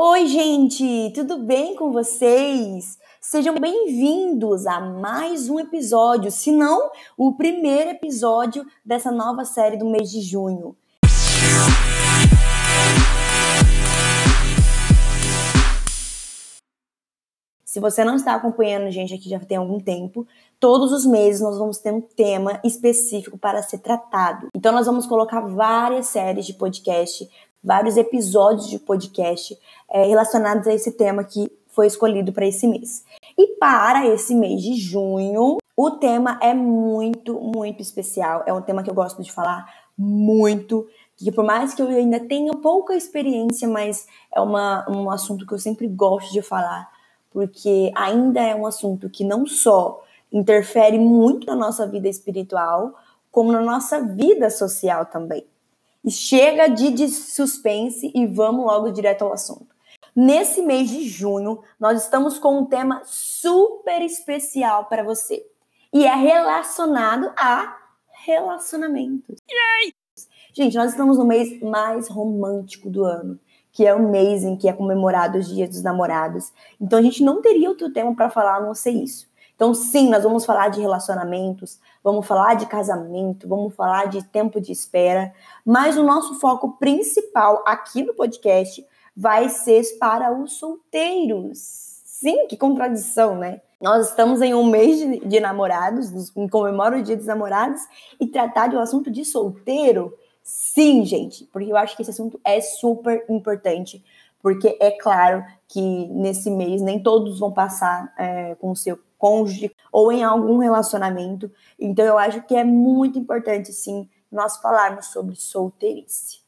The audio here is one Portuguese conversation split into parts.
Oi, gente, tudo bem com vocês? Sejam bem-vindos a mais um episódio, se não o primeiro episódio dessa nova série do mês de junho. Se você não está acompanhando a gente aqui já tem algum tempo, todos os meses nós vamos ter um tema específico para ser tratado. Então nós vamos colocar várias séries de podcast, vários episódios de podcast é, relacionados a esse tema que foi escolhido para esse mês. E para esse mês de junho, o tema é muito, muito especial. É um tema que eu gosto de falar muito, que por mais que eu ainda tenha pouca experiência, mas é uma, um assunto que eu sempre gosto de falar porque ainda é um assunto que não só interfere muito na nossa vida espiritual, como na nossa vida social também. Chega de, de suspense e vamos logo direto ao assunto. Nesse mês de junho, nós estamos com um tema super especial para você. E é relacionado a relacionamentos. Yay! Gente, nós estamos no mês mais romântico do ano que é o mês em que é comemorado os Dias dos Namorados. Então a gente não teria outro tema para falar a não ser isso. Então, sim, nós vamos falar de relacionamentos, vamos falar de casamento, vamos falar de tempo de espera, mas o nosso foco principal aqui no podcast vai ser para os solteiros. Sim, que contradição, né? Nós estamos em um mês de, de namorados, comemora o Dia dos Namorados, e tratar de um assunto de solteiro Sim, gente, porque eu acho que esse assunto é super importante, porque é claro que nesse mês nem todos vão passar é, com o seu cônjuge ou em algum relacionamento, então eu acho que é muito importante, sim, nós falarmos sobre solteirice.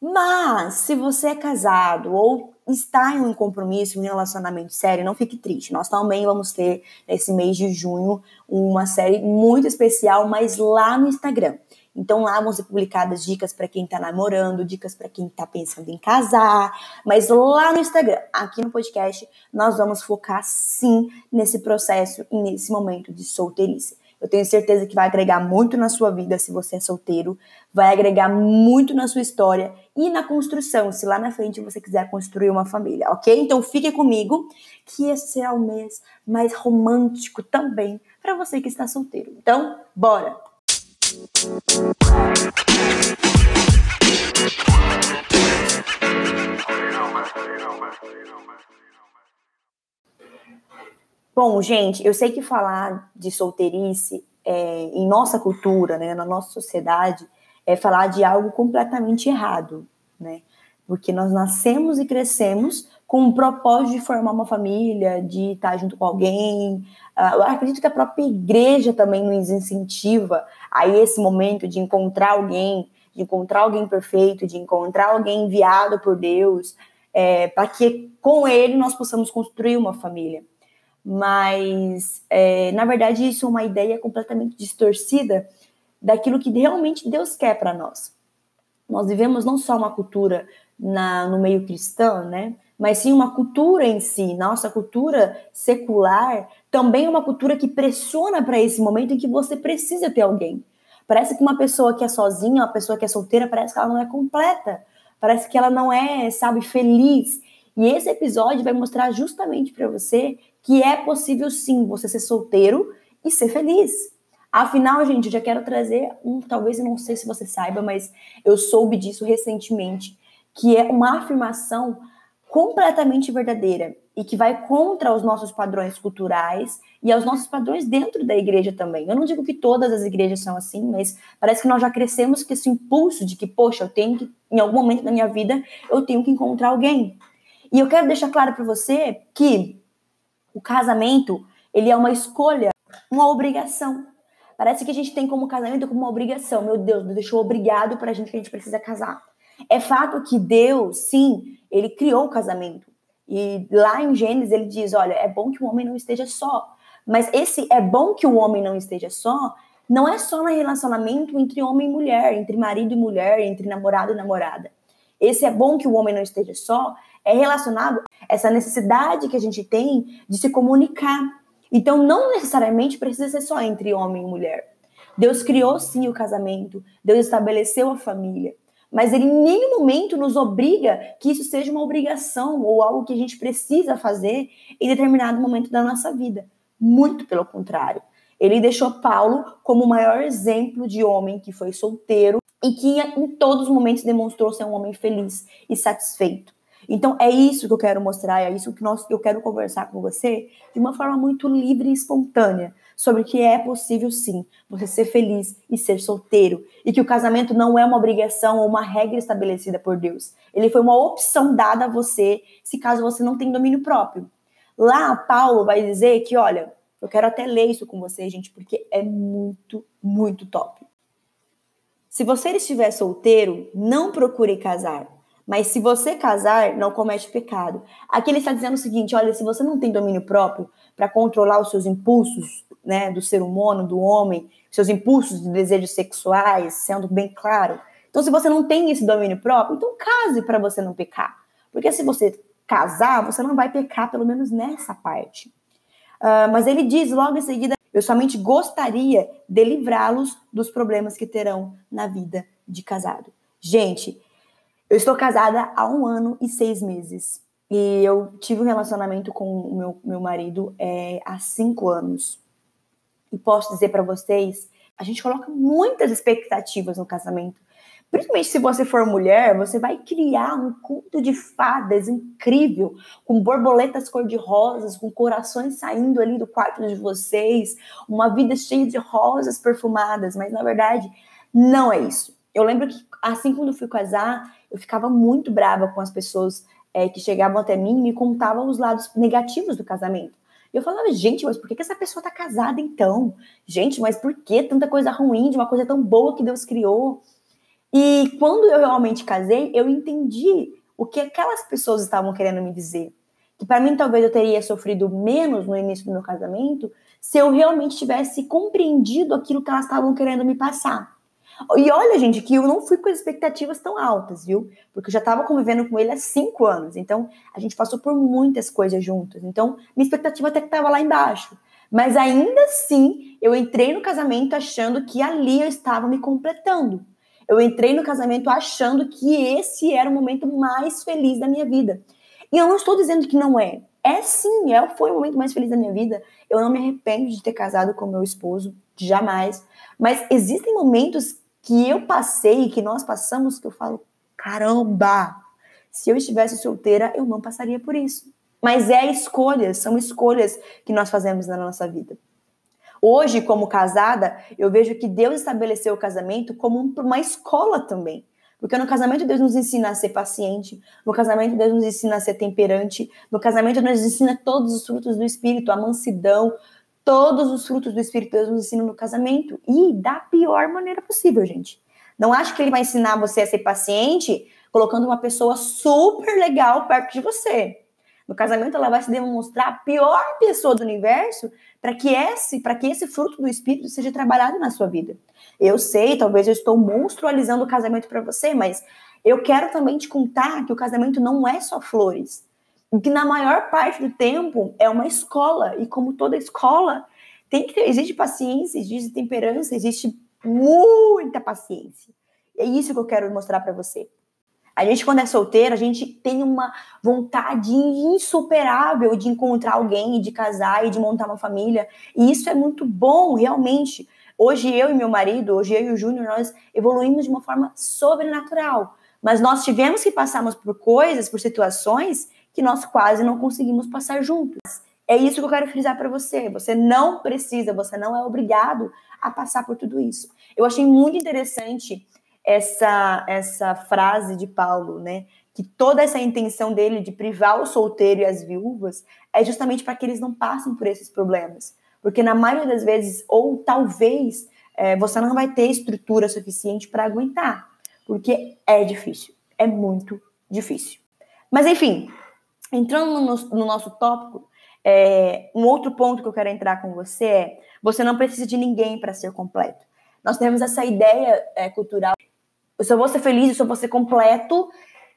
Mas, se você é casado ou está em um compromisso, um relacionamento sério, não fique triste. Nós também vamos ter, nesse mês de junho, uma série muito especial, mas lá no Instagram. Então lá vão ser publicadas dicas para quem está namorando, dicas para quem está pensando em casar, mas lá no Instagram, aqui no podcast, nós vamos focar sim nesse processo e nesse momento de solteirice. Eu tenho certeza que vai agregar muito na sua vida se você é solteiro, vai agregar muito na sua história e na construção, se lá na frente você quiser construir uma família, ok? Então fique comigo, que esse será o mês mais romântico também para você que está solteiro. Então, bora! Bom, gente, eu sei que falar de solteirice é, em nossa cultura, né, na nossa sociedade, é falar de algo completamente errado, né? Porque nós nascemos e crescemos com o propósito de formar uma família, de estar junto com alguém. Uh, eu acredito que a própria igreja também nos incentiva a esse momento de encontrar alguém, de encontrar alguém perfeito, de encontrar alguém enviado por Deus, é, para que com ele nós possamos construir uma família. Mas, é, na verdade, isso é uma ideia completamente distorcida daquilo que realmente Deus quer para nós. Nós vivemos não só uma cultura na, no meio cristão, né? Mas sim uma cultura em si. Nossa cultura secular também é uma cultura que pressiona para esse momento em que você precisa ter alguém. Parece que uma pessoa que é sozinha, uma pessoa que é solteira, parece que ela não é completa. Parece que ela não é, sabe, feliz. E esse episódio vai mostrar justamente para você que é possível sim você ser solteiro e ser feliz. Afinal, gente, eu já quero trazer um, talvez eu não sei se você saiba, mas eu soube disso recentemente, que é uma afirmação completamente verdadeira e que vai contra os nossos padrões culturais e aos nossos padrões dentro da igreja também. Eu não digo que todas as igrejas são assim, mas parece que nós já crescemos com esse impulso de que, poxa, eu tenho que, em algum momento da minha vida, eu tenho que encontrar alguém. E eu quero deixar claro para você que o casamento, ele é uma escolha, uma obrigação. Parece que a gente tem como casamento como uma obrigação. Meu Deus, Deus deixou obrigado para a gente que a gente precisa casar. É fato que Deus, sim, ele criou o casamento. E lá em Gênesis ele diz: olha, é bom que o homem não esteja só. Mas esse é bom que o homem não esteja só, não é só no relacionamento entre homem e mulher, entre marido e mulher, entre namorado e namorada. Esse é bom que o homem não esteja só, é relacionado a essa necessidade que a gente tem de se comunicar. Então, não necessariamente precisa ser só entre homem e mulher. Deus criou sim o casamento, Deus estabeleceu a família. Mas ele em nenhum momento nos obriga que isso seja uma obrigação ou algo que a gente precisa fazer em determinado momento da nossa vida. Muito pelo contrário. Ele deixou Paulo como o maior exemplo de homem que foi solteiro e que em todos os momentos demonstrou ser um homem feliz e satisfeito. Então é isso que eu quero mostrar, é isso que nós, eu quero conversar com você de uma forma muito livre e espontânea sobre que é possível sim você ser feliz e ser solteiro e que o casamento não é uma obrigação ou uma regra estabelecida por Deus. Ele foi uma opção dada a você se caso você não tem domínio próprio. Lá Paulo vai dizer que, olha, eu quero até ler isso com você, gente, porque é muito, muito top. Se você estiver solteiro, não procure casar. Mas se você casar, não comete pecado. Aqui ele está dizendo o seguinte: olha, se você não tem domínio próprio para controlar os seus impulsos, né, do ser humano, do homem, seus impulsos de desejos sexuais, sendo bem claro. Então, se você não tem esse domínio próprio, então case para você não pecar. Porque se você casar, você não vai pecar, pelo menos nessa parte. Uh, mas ele diz logo em seguida: eu somente gostaria de livrá-los dos problemas que terão na vida de casado. Gente, eu estou casada há um ano e seis meses. E eu tive um relacionamento com o meu, meu marido é, há cinco anos. E posso dizer para vocês, a gente coloca muitas expectativas no casamento. Principalmente se você for mulher, você vai criar um culto de fadas incrível, com borboletas cor-de-rosas, com corações saindo ali do quarto de vocês, uma vida cheia de rosas perfumadas, mas na verdade não é isso. Eu lembro que assim quando eu fui casar, eu ficava muito brava com as pessoas é, que chegavam até mim e me contavam os lados negativos do casamento. Eu falava, gente, mas por que, que essa pessoa tá casada então? Gente, mas por que tanta coisa ruim de uma coisa tão boa que Deus criou? E quando eu realmente casei, eu entendi o que aquelas pessoas estavam querendo me dizer. Que para mim talvez eu teria sofrido menos no início do meu casamento se eu realmente tivesse compreendido aquilo que elas estavam querendo me passar. E olha, gente, que eu não fui com expectativas tão altas, viu? Porque eu já estava convivendo com ele há cinco anos. Então, a gente passou por muitas coisas juntos. Então, minha expectativa até que estava lá embaixo. Mas ainda assim, eu entrei no casamento achando que ali eu estava me completando. Eu entrei no casamento achando que esse era o momento mais feliz da minha vida. E eu não estou dizendo que não é. É sim, é, foi o momento mais feliz da minha vida. Eu não me arrependo de ter casado com meu esposo, jamais. Mas existem momentos que eu passei, que nós passamos, que eu falo, caramba, se eu estivesse solteira, eu não passaria por isso. Mas é escolhas, são escolhas que nós fazemos na nossa vida. Hoje, como casada, eu vejo que Deus estabeleceu o casamento como uma escola também. Porque no casamento Deus nos ensina a ser paciente, no casamento Deus nos ensina a ser temperante, no casamento Deus nos ensina todos os frutos do Espírito, a mansidão, todos os frutos do Espírito Deus nos ensina no casamento e da pior maneira possível, gente. Não acho que ele vai ensinar você a ser paciente colocando uma pessoa super legal perto de você. No casamento, ela vai se demonstrar a pior pessoa do universo para que esse, para que esse fruto do espírito seja trabalhado na sua vida. Eu sei, talvez eu estou monstrualizando o casamento para você, mas eu quero também te contar que o casamento não é só flores que na maior parte do tempo é uma escola, e como toda escola, tem que ter, existe paciência, existe temperança, existe muita paciência. É isso que eu quero mostrar para você. A gente, quando é solteiro, a gente tem uma vontade insuperável de encontrar alguém, de casar e de montar uma família. E isso é muito bom, realmente. Hoje eu e meu marido, hoje eu e o Júnior, nós evoluímos de uma forma sobrenatural. Mas nós tivemos que passarmos por coisas, por situações que nós quase não conseguimos passar juntos. É isso que eu quero frisar para você. Você não precisa, você não é obrigado a passar por tudo isso. Eu achei muito interessante essa essa frase de Paulo, né? Que toda essa intenção dele de privar o solteiro e as viúvas é justamente para que eles não passem por esses problemas. Porque na maioria das vezes, ou talvez, é, você não vai ter estrutura suficiente para aguentar. Porque é difícil. É muito difícil. Mas enfim, Entrando no, no nosso tópico, é, um outro ponto que eu quero entrar com você é: você não precisa de ninguém para ser completo. Nós temos essa ideia é, cultural. Eu só vou ser feliz, eu só vou ser completo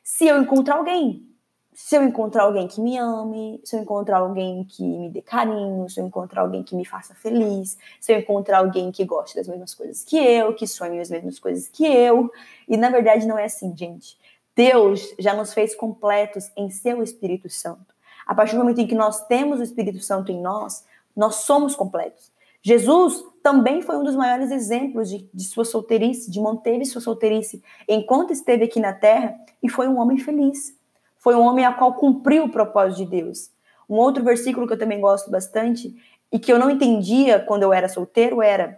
se eu encontrar alguém. se eu encontrar alguém que me ame, se eu encontrar alguém que me dê carinho, se eu encontrar alguém que me faça feliz, se eu encontrar alguém que goste das mesmas coisas que eu, que sonhe as mesmas coisas que eu. E na verdade não é assim, gente. Deus já nos fez completos em seu Espírito Santo. A partir do momento em que nós temos o Espírito Santo em nós, nós somos completos. Jesus também foi um dos maiores exemplos de, de sua solteirice, de manteve sua solteirice enquanto esteve aqui na terra e foi um homem feliz. Foi um homem a qual cumpriu o propósito de Deus. Um outro versículo que eu também gosto bastante e que eu não entendia quando eu era solteiro era: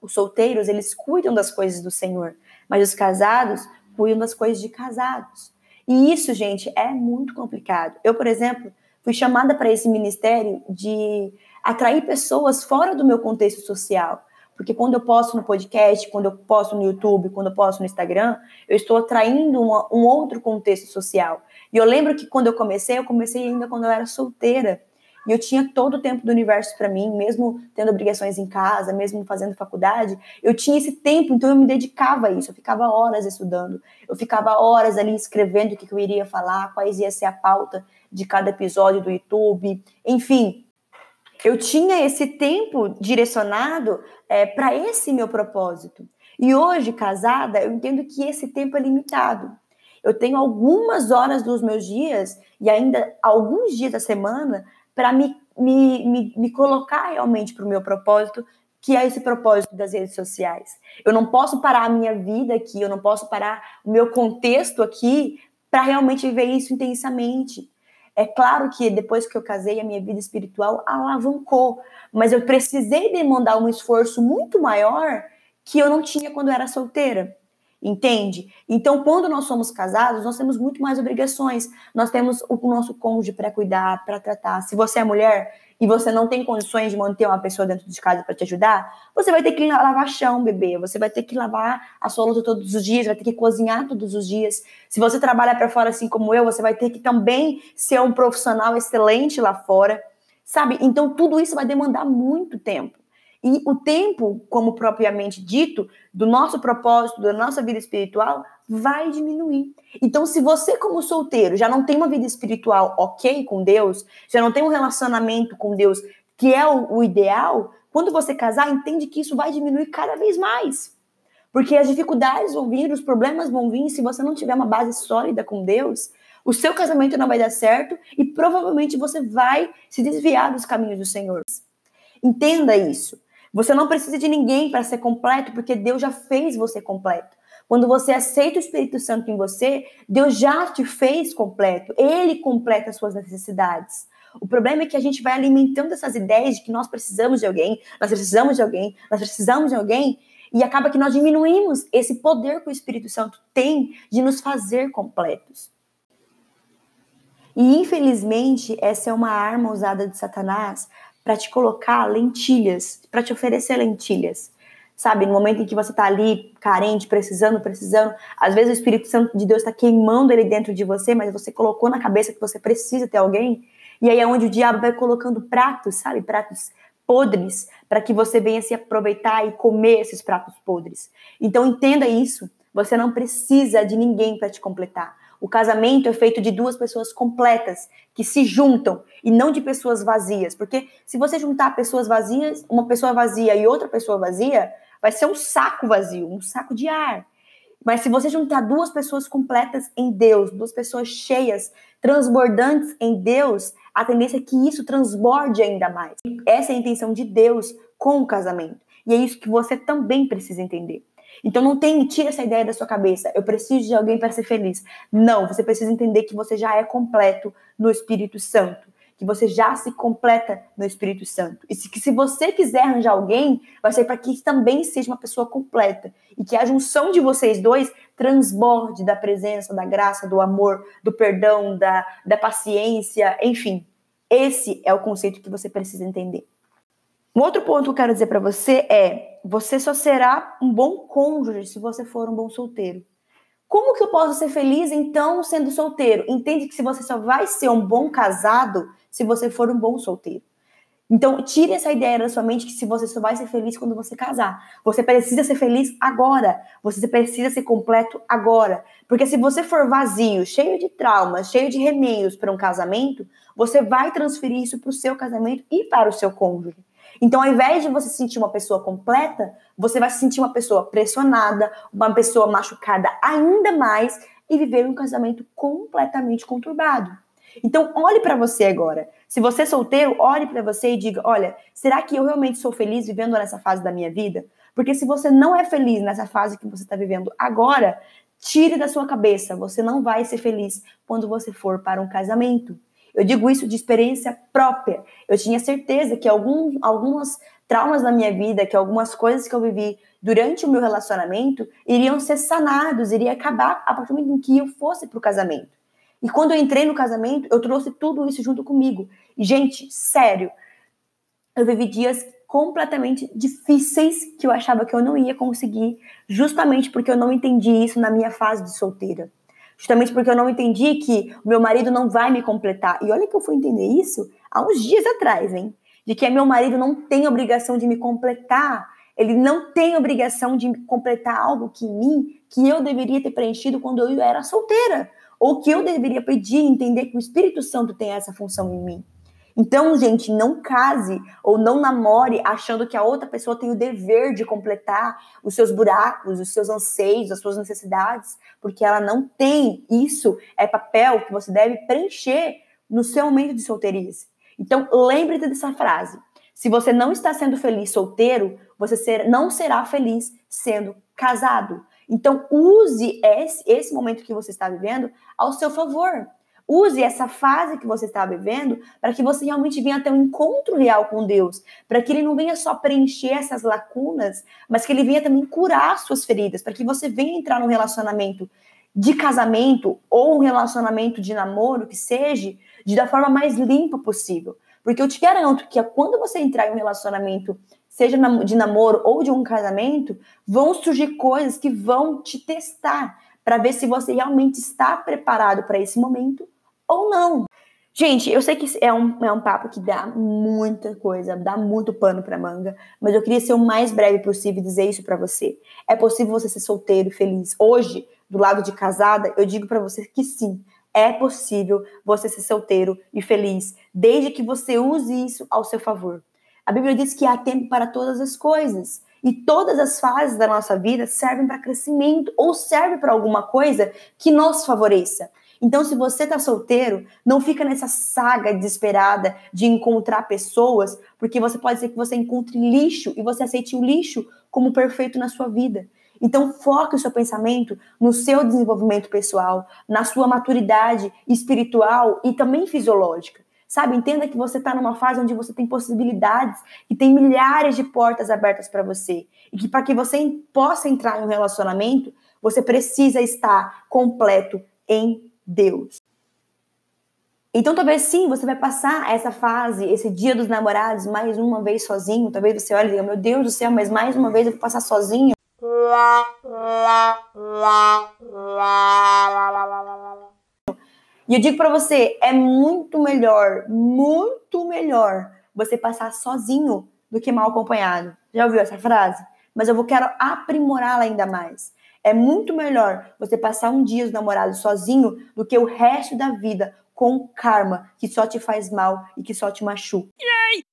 os solteiros, eles cuidam das coisas do Senhor, mas os casados cuidam das coisas de casados. E isso, gente, é muito complicado. Eu, por exemplo, fui chamada para esse ministério de atrair pessoas fora do meu contexto social. Porque quando eu posto no podcast, quando eu posto no YouTube, quando eu posto no Instagram, eu estou atraindo uma, um outro contexto social. E eu lembro que quando eu comecei, eu comecei ainda quando eu era solteira. E eu tinha todo o tempo do universo para mim, mesmo tendo obrigações em casa, mesmo fazendo faculdade, eu tinha esse tempo, então eu me dedicava a isso. Eu ficava horas estudando, eu ficava horas ali escrevendo o que eu iria falar, quais ia ser a pauta de cada episódio do YouTube, enfim. Eu tinha esse tempo direcionado é, para esse meu propósito. E hoje, casada, eu entendo que esse tempo é limitado. Eu tenho algumas horas dos meus dias e ainda alguns dias da semana para me, me, me, me colocar realmente para o meu propósito, que é esse propósito das redes sociais. Eu não posso parar a minha vida aqui, eu não posso parar o meu contexto aqui para realmente viver isso intensamente. É claro que depois que eu casei, a minha vida espiritual alavancou, mas eu precisei demandar um esforço muito maior que eu não tinha quando eu era solteira. Entende? Então, quando nós somos casados, nós temos muito mais obrigações. Nós temos o nosso cônjuge para cuidar, para tratar. Se você é mulher e você não tem condições de manter uma pessoa dentro de casa para te ajudar, você vai ter que lavar chão, bebê. Você vai ter que lavar a sua louça todos os dias, vai ter que cozinhar todos os dias. Se você trabalha para fora assim como eu, você vai ter que também ser um profissional excelente lá fora. Sabe? Então, tudo isso vai demandar muito tempo. E o tempo, como propriamente dito, do nosso propósito, da nossa vida espiritual, vai diminuir. Então, se você, como solteiro, já não tem uma vida espiritual ok com Deus, já não tem um relacionamento com Deus que é o, o ideal, quando você casar, entende que isso vai diminuir cada vez mais. Porque as dificuldades vão vir, os problemas vão vir, se você não tiver uma base sólida com Deus, o seu casamento não vai dar certo e provavelmente você vai se desviar dos caminhos do Senhor. Entenda isso. Você não precisa de ninguém para ser completo, porque Deus já fez você completo. Quando você aceita o Espírito Santo em você, Deus já te fez completo. Ele completa as suas necessidades. O problema é que a gente vai alimentando essas ideias de que nós precisamos de alguém, nós precisamos de alguém, nós precisamos de alguém, e acaba que nós diminuímos esse poder que o Espírito Santo tem de nos fazer completos. E infelizmente, essa é uma arma usada de Satanás para te colocar lentilhas, para te oferecer lentilhas. Sabe, no momento em que você tá ali carente, precisando, precisando, às vezes o Espírito Santo de Deus está queimando ele dentro de você, mas você colocou na cabeça que você precisa ter alguém, e aí é onde o diabo vai colocando pratos, sabe, pratos podres, para que você venha se aproveitar e comer esses pratos podres. Então entenda isso, você não precisa de ninguém para te completar. O casamento é feito de duas pessoas completas que se juntam e não de pessoas vazias. Porque se você juntar pessoas vazias, uma pessoa vazia e outra pessoa vazia, vai ser um saco vazio, um saco de ar. Mas se você juntar duas pessoas completas em Deus, duas pessoas cheias, transbordantes em Deus, a tendência é que isso transborde ainda mais. Essa é a intenção de Deus com o casamento. E é isso que você também precisa entender. Então não tem, tira essa ideia da sua cabeça. Eu preciso de alguém para ser feliz. Não, você precisa entender que você já é completo no Espírito Santo, que você já se completa no Espírito Santo. E que se você quiser arranjar alguém, vai ser para que também seja uma pessoa completa e que a junção de vocês dois transborde da presença, da graça, do amor, do perdão, da, da paciência, enfim. Esse é o conceito que você precisa entender. Um outro ponto que eu quero dizer para você é: você só será um bom cônjuge se você for um bom solteiro. Como que eu posso ser feliz então sendo solteiro? Entende que se você só vai ser um bom casado se você for um bom solteiro. Então, tire essa ideia da sua mente que se você só vai ser feliz quando você casar. Você precisa ser feliz agora. Você precisa ser completo agora. Porque se você for vazio, cheio de traumas, cheio de remeios para um casamento, você vai transferir isso para o seu casamento e para o seu cônjuge. Então, ao invés de você se sentir uma pessoa completa, você vai se sentir uma pessoa pressionada, uma pessoa machucada ainda mais e viver um casamento completamente conturbado. Então, olhe para você agora. Se você é solteiro, olhe para você e diga: olha, será que eu realmente sou feliz vivendo nessa fase da minha vida? Porque se você não é feliz nessa fase que você está vivendo agora, tire da sua cabeça: você não vai ser feliz quando você for para um casamento. Eu digo isso de experiência própria. Eu tinha certeza que algum, algumas traumas na minha vida, que algumas coisas que eu vivi durante o meu relacionamento iriam ser sanados, iria acabar a partir do momento em que eu fosse para o casamento. E quando eu entrei no casamento, eu trouxe tudo isso junto comigo. Gente, sério, eu vivi dias completamente difíceis que eu achava que eu não ia conseguir, justamente porque eu não entendi isso na minha fase de solteira. Justamente porque eu não entendi que meu marido não vai me completar. E olha que eu fui entender isso há uns dias atrás, hein? De que meu marido não tem obrigação de me completar. Ele não tem obrigação de completar algo que em mim que eu deveria ter preenchido quando eu era solteira ou que eu deveria pedir entender que o Espírito Santo tem essa função em mim. Então, gente, não case ou não namore achando que a outra pessoa tem o dever de completar os seus buracos, os seus anseios, as suas necessidades, porque ela não tem. Isso é papel que você deve preencher no seu momento de solteirice. Então, lembre-se dessa frase. Se você não está sendo feliz solteiro, você ser, não será feliz sendo casado. Então, use esse, esse momento que você está vivendo ao seu favor. Use essa fase que você está vivendo para que você realmente venha ter um encontro real com Deus, para que ele não venha só preencher essas lacunas, mas que ele venha também curar suas feridas, para que você venha entrar num relacionamento de casamento ou um relacionamento de namoro que seja de da forma mais limpa possível. Porque eu te garanto que quando você entrar em um relacionamento seja de namoro ou de um casamento, vão surgir coisas que vão te testar para ver se você realmente está preparado para esse momento ou não. Gente, eu sei que é um, é um papo que dá muita coisa, dá muito pano para manga, mas eu queria ser o mais breve possível e dizer isso para você. É possível você ser solteiro e feliz. Hoje, do lado de casada, eu digo para você que sim, é possível você ser solteiro e feliz, desde que você use isso ao seu favor. A Bíblia diz que há tempo para todas as coisas. E todas as fases da nossa vida servem para crescimento ou servem para alguma coisa que nos favoreça. Então, se você está solteiro, não fica nessa saga desesperada de encontrar pessoas, porque você pode ser que você encontre lixo e você aceite o lixo como perfeito na sua vida. Então, foque o seu pensamento no seu desenvolvimento pessoal, na sua maturidade espiritual e também fisiológica. Sabe, entenda que você está numa fase onde você tem possibilidades e tem milhares de portas abertas para você. E que para que você possa entrar em um relacionamento, você precisa estar completo em Deus. Então, talvez sim, você vai passar essa fase, esse dia dos namorados, mais uma vez sozinho. Talvez você olhe e diga: Meu Deus do céu, mas mais uma vez eu vou passar sozinho. E eu digo para você, é muito melhor, muito melhor você passar sozinho do que mal acompanhado. Já ouviu essa frase? Mas eu vou quero aprimorá-la ainda mais. É muito melhor você passar um dia os namorados sozinho do que o resto da vida com karma que só te faz mal e que só te machuca. Yay!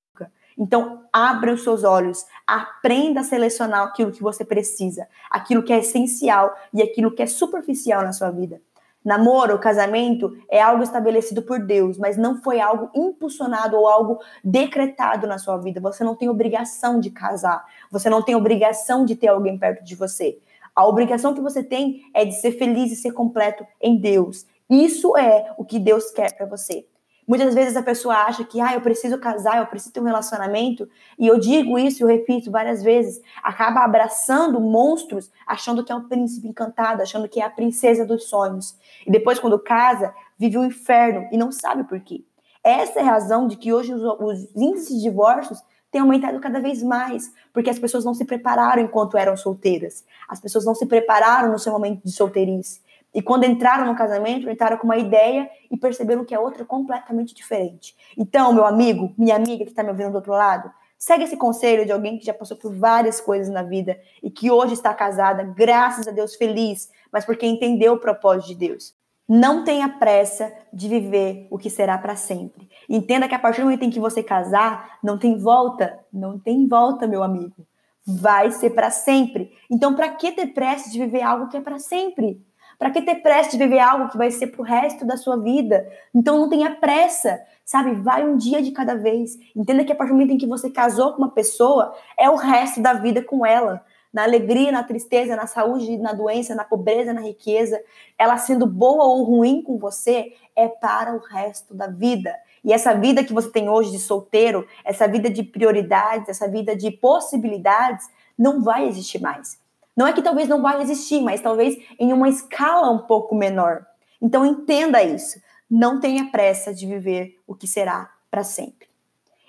Então, abra os seus olhos, aprenda a selecionar aquilo que você precisa, aquilo que é essencial e aquilo que é superficial na sua vida. Namoro, casamento é algo estabelecido por Deus, mas não foi algo impulsionado ou algo decretado na sua vida. Você não tem obrigação de casar, você não tem obrigação de ter alguém perto de você. A obrigação que você tem é de ser feliz e ser completo em Deus. Isso é o que Deus quer para você. Muitas vezes a pessoa acha que, ah, eu preciso casar, eu preciso ter um relacionamento, e eu digo isso, eu repito várias vezes, acaba abraçando monstros, achando que é um príncipe encantado, achando que é a princesa dos sonhos. E depois, quando casa, vive um inferno e não sabe por quê. Essa é a razão de que hoje os, os índices de divórcios têm aumentado cada vez mais, porque as pessoas não se prepararam enquanto eram solteiras. As pessoas não se prepararam no seu momento de solteirice E quando entraram no casamento, entraram com uma ideia e perceberam que a outra é completamente diferente. Então, meu amigo, minha amiga que está me ouvindo do outro lado, segue esse conselho de alguém que já passou por várias coisas na vida e que hoje está casada, graças a Deus, feliz, mas porque entendeu o propósito de Deus. Não tenha pressa de viver o que será para sempre. Entenda que a partir do momento em que você casar, não tem volta, não tem volta, meu amigo. Vai ser para sempre. Então, para que ter pressa de viver algo que é para sempre? Para que ter pressa de viver algo que vai ser pro resto da sua vida? Então, não tenha pressa, sabe? Vai um dia de cada vez. Entenda que a partir do momento em que você casou com uma pessoa, é o resto da vida com ela na alegria, na tristeza, na saúde, na doença, na pobreza, na riqueza, ela sendo boa ou ruim com você, é para o resto da vida. E essa vida que você tem hoje de solteiro, essa vida de prioridades, essa vida de possibilidades, não vai existir mais. Não é que talvez não vai existir, mas talvez em uma escala um pouco menor. Então entenda isso. Não tenha pressa de viver o que será para sempre.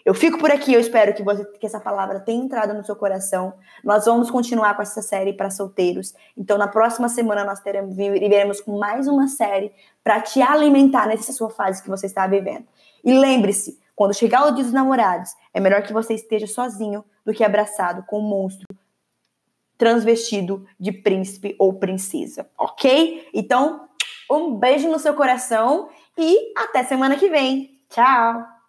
Eu fico por aqui, eu espero que, você, que essa palavra tenha entrado no seu coração. Nós vamos continuar com essa série para solteiros. Então, na próxima semana, nós teremos, viremos com mais uma série para te alimentar nessa sua fase que você está vivendo. E lembre-se, quando chegar o dia dos namorados, é melhor que você esteja sozinho do que abraçado com um monstro transvestido de príncipe ou princesa, ok? Então, um beijo no seu coração e até semana que vem. Tchau!